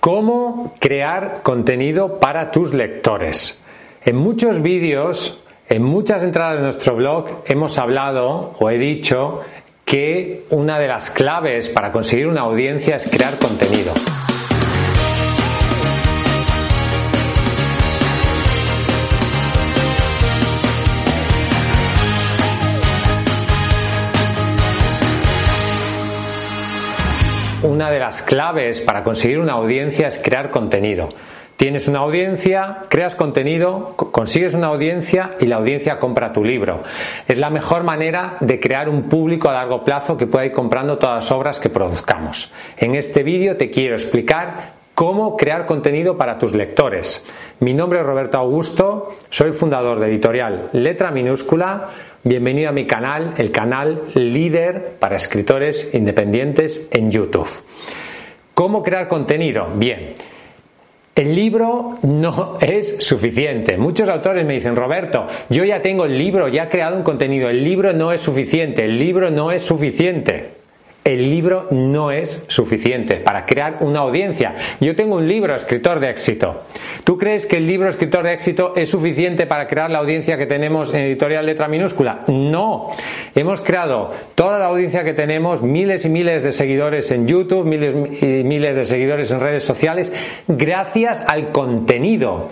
¿Cómo crear contenido para tus lectores? En muchos vídeos, en muchas entradas de nuestro blog, hemos hablado o he dicho que una de las claves para conseguir una audiencia es crear contenido. Una de las claves para conseguir una audiencia es crear contenido. Tienes una audiencia, creas contenido, consigues una audiencia y la audiencia compra tu libro. Es la mejor manera de crear un público a largo plazo que pueda ir comprando todas las obras que produzcamos. En este vídeo te quiero explicar cómo crear contenido para tus lectores. Mi nombre es Roberto Augusto, soy fundador de editorial Letra Minúscula. Bienvenido a mi canal, el canal líder para escritores independientes en YouTube. ¿Cómo crear contenido? Bien. El libro no es suficiente. Muchos autores me dicen, Roberto, yo ya tengo el libro, ya he creado un contenido, el libro no es suficiente, el libro no es suficiente el libro no es suficiente para crear una audiencia. Yo tengo un libro, escritor de éxito. ¿Tú crees que el libro, escritor de éxito, es suficiente para crear la audiencia que tenemos en editorial letra minúscula? No. Hemos creado toda la audiencia que tenemos, miles y miles de seguidores en YouTube, miles y miles de seguidores en redes sociales, gracias al contenido.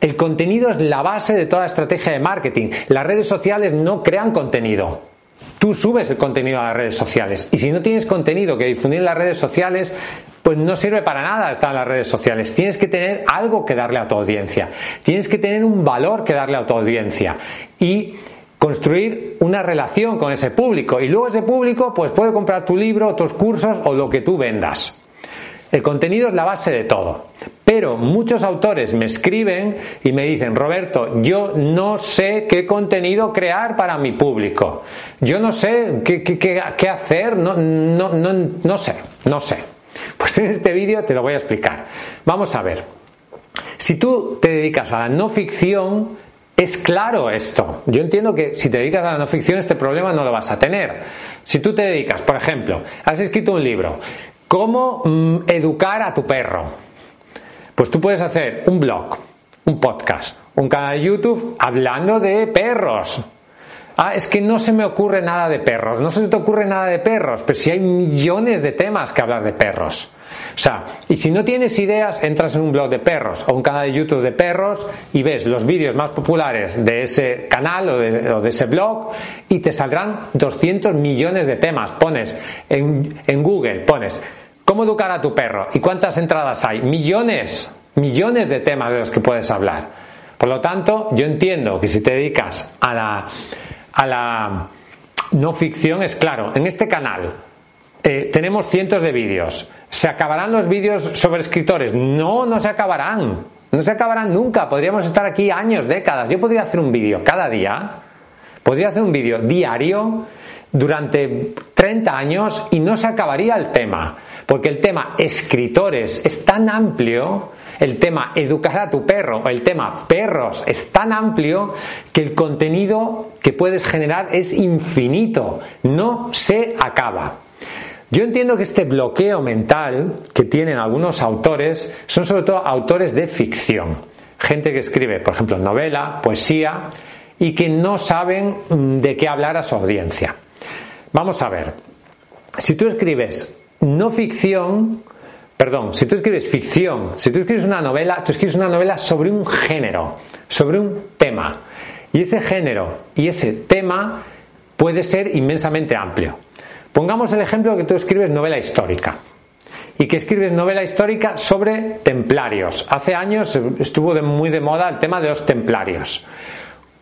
El contenido es la base de toda estrategia de marketing. Las redes sociales no crean contenido. Tú subes el contenido a las redes sociales y si no tienes contenido que difundir en las redes sociales, pues no sirve para nada estar en las redes sociales. Tienes que tener algo que darle a tu audiencia. Tienes que tener un valor que darle a tu audiencia. Y construir una relación con ese público. Y luego ese público pues puede comprar tu libro, tus cursos o lo que tú vendas. El contenido es la base de todo. Pero muchos autores me escriben y me dicen, Roberto, yo no sé qué contenido crear para mi público. Yo no sé qué, hacer, no, no, no, no sé, no sé. Pues en este vídeo te lo voy a explicar. Vamos a ver. Si tú te dedicas a la no ficción, es claro esto. Yo entiendo que si te dedicas a la no ficción este problema no lo vas a tener. Si tú te dedicas, por ejemplo, has escrito un libro ¿Cómo mm, educar a tu perro? Pues tú puedes hacer un blog, un podcast, un canal de YouTube hablando de perros. Ah, es que no se me ocurre nada de perros. No se te ocurre nada de perros, pero si hay millones de temas que hablar de perros. O sea, y si no tienes ideas, entras en un blog de perros o un canal de YouTube de perros y ves los vídeos más populares de ese canal o de, ese blog y te saldrán 200 millones de temas. Pones en, en Google, pones ¿cómo educar a tu perro? ¿Y cuántas entradas hay? Millones, millones de temas de los que puedes hablar. Por lo tanto, yo entiendo que si te dedicas a la, a la no ficción, es claro, en este canal eh, tenemos cientos de vídeos. ¿Se acabarán los vídeos sobre escritores? No, no se acabarán. No se acabarán nunca. Podríamos estar aquí años, décadas. Yo podría hacer un vídeo cada día. Podría hacer un vídeo diario durante 30 años y no se acabaría el tema. Porque el tema escritores es tan amplio, el tema educar a tu perro o el tema perros es tan amplio que el contenido que puedes generar es infinito. No se acaba. Yo entiendo que este bloqueo mental que tienen algunos autores son sobre todo autores de ficción. Gente que escribe, por ejemplo, novela, poesía y que no saben mm, de qué hablar a su audiencia. Vamos a ver. Si tú escribes no ficción, perdón, si tú escribes ficción, si tú escribes una novela, tú escribes una novela sobre un género, sobre un tema. Y ese género y ese tema puede ser inmensamente amplio. Pongamos el ejemplo que tú escribes novela histórica y que escribes novela histórica sobre templarios. Hace años estuvo muy de moda el tema de los templarios.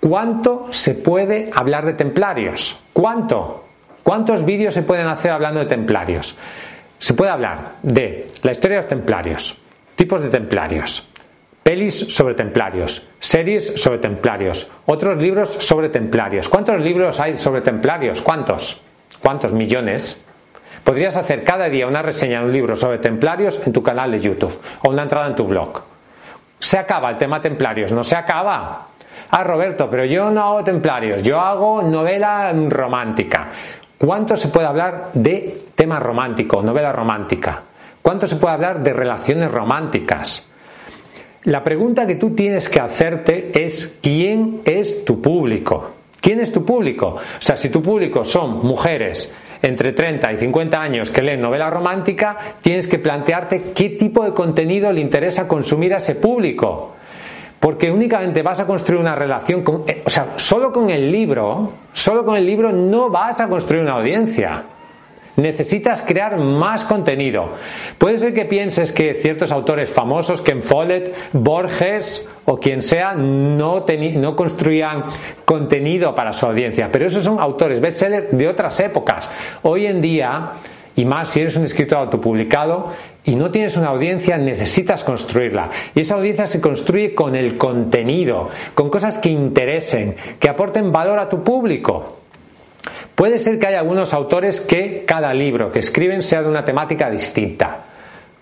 ¿Cuánto se puede hablar de templarios? ¿Cuánto? ¿Cuántos vídeos se pueden hacer hablando de templarios? Se puede hablar de la historia de los templarios, tipos de templarios, pelis sobre templarios, series sobre templarios, otros libros sobre templarios. ¿Cuántos libros hay sobre templarios? ¿Cuántos? ¿Cuántos millones? Podrías hacer cada día una reseña de un libro sobre templarios en tu canal de YouTube o una entrada en tu blog. Se acaba el tema templarios, no se acaba. Ah, Roberto, pero yo no hago templarios, yo hago novela romántica. ¿Cuánto se puede hablar de tema romántico, novela romántica? ¿Cuánto se puede hablar de relaciones románticas? La pregunta que tú tienes que hacerte es ¿quién es tu público? ¿Quién es tu público? O sea, si tu público son mujeres entre 30 y 50 años que leen novela romántica, tienes que plantearte qué tipo de contenido le interesa consumir a ese público. Porque únicamente vas a construir una relación con, eh, o sea, solo con el libro, solo con el libro no vas a construir una audiencia. Necesitas crear más contenido. Puede ser que pienses que ciertos autores famosos, Ken Follett, Borges o quien sea, no, no construían contenido para su audiencia, pero esos son autores bestsellers de otras épocas. Hoy en día, y más si eres un escritor autopublicado y no tienes una audiencia, necesitas construirla. Y esa audiencia se construye con el contenido, con cosas que interesen, que aporten valor a tu público. Puede ser que haya algunos autores que cada libro que escriben sea de una temática distinta.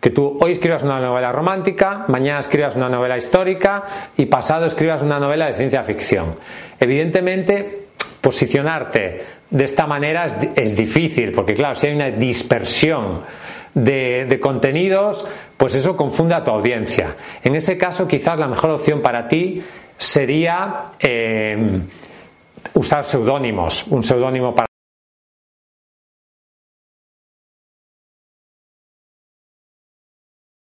Que tú hoy escribas una novela romántica, mañana escribas una novela histórica y pasado escribas una novela de ciencia ficción. Evidentemente, posicionarte de esta manera es, difícil, porque claro, si hay una dispersión de, contenidos, pues eso confunde a tu audiencia. En ese caso, quizás la mejor opción para ti sería eh, usar seudónimos, un seudónimo para